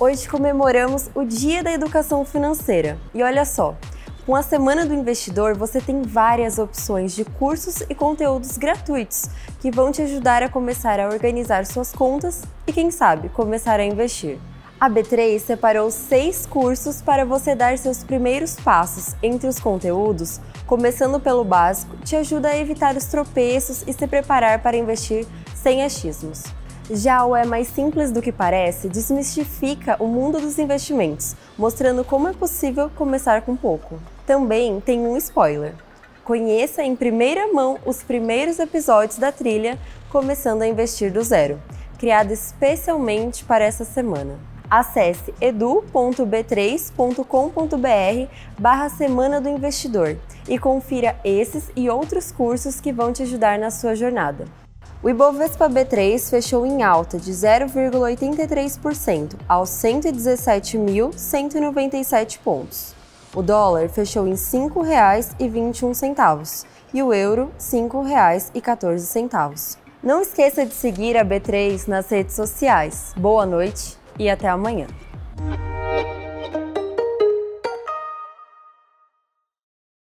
Hoje comemoramos o Dia da Educação Financeira. E olha só, com a Semana do Investidor, você tem várias opções de cursos e conteúdos gratuitos que vão te ajudar a começar a organizar suas contas e, quem sabe, começar a investir. A B3 separou seis cursos para você dar seus primeiros passos entre os conteúdos, começando pelo básico, te ajuda a evitar os tropeços e se preparar para investir sem achismos. Já o É Mais Simples do que Parece desmistifica o mundo dos investimentos, mostrando como é possível começar com pouco. Também tem um spoiler. Conheça em primeira mão os primeiros episódios da trilha Começando a Investir do Zero, criada especialmente para essa semana. Acesse edu.b3.com.br barra Semana do Investidor e confira esses e outros cursos que vão te ajudar na sua jornada. O Ibovespa B3 fechou em alta de 0,83% aos 117.197 pontos. O dólar fechou em R$ 5,21 e o euro R$ 5,14. Não esqueça de seguir a B3 nas redes sociais. Boa noite e até amanhã.